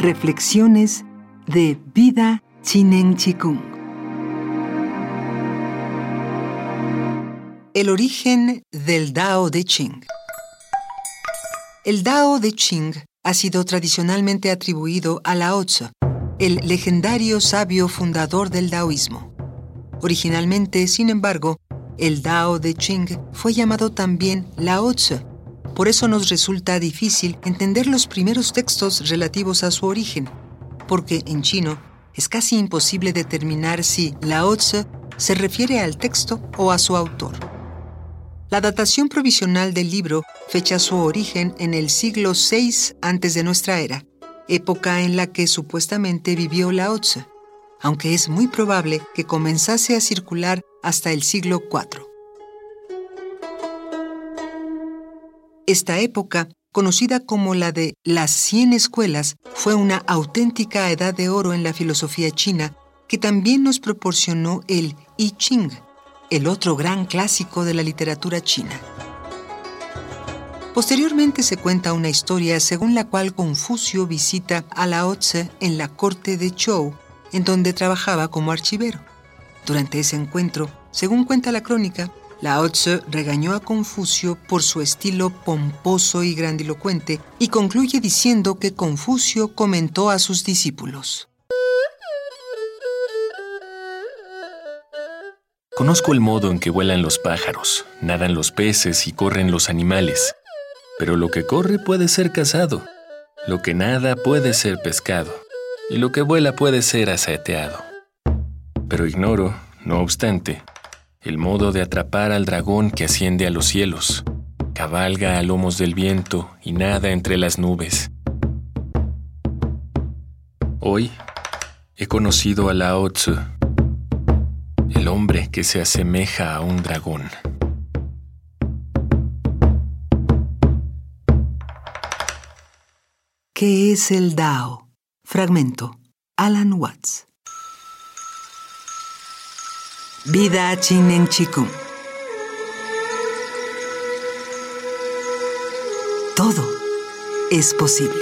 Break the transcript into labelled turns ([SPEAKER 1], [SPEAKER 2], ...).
[SPEAKER 1] Reflexiones de Vida Chinen Chikung. El origen del Dao de Ching. El Dao de Ching ha sido tradicionalmente atribuido a Lao Tzu, el legendario sabio fundador del daoísmo. Originalmente, sin embargo, el Dao de Ching fue llamado también Lao Tzu. Por eso nos resulta difícil entender los primeros textos relativos a su origen, porque en chino es casi imposible determinar si Lao Tzu se refiere al texto o a su autor. La datación provisional del libro fecha su origen en el siglo VI antes de nuestra era, época en la que supuestamente vivió Lao Tzu, aunque es muy probable que comenzase a circular hasta el siglo IV. Esta época, conocida como la de las Cien Escuelas, fue una auténtica edad de oro en la filosofía china que también nos proporcionó el I Ching, el otro gran clásico de la literatura china. Posteriormente se cuenta una historia según la cual Confucio visita a Lao Tse en la corte de Zhou, en donde trabajaba como archivero. Durante ese encuentro, según cuenta la crónica, Lao Tse regañó a Confucio por su estilo pomposo y grandilocuente y concluye diciendo que Confucio comentó a sus discípulos.
[SPEAKER 2] Conozco el modo en que vuelan los pájaros, nadan los peces y corren los animales. Pero lo que corre puede ser cazado, lo que nada puede ser pescado, y lo que vuela puede ser aceteado. Pero ignoro, no obstante, el modo de atrapar al dragón que asciende a los cielos, cabalga a lomos del viento y nada entre las nubes. Hoy he conocido a Lao Tzu, el hombre que se asemeja a un dragón.
[SPEAKER 1] ¿Qué es el Dao? Fragmento. Alan Watts. Vida Chinen Chikung. Todo es posible.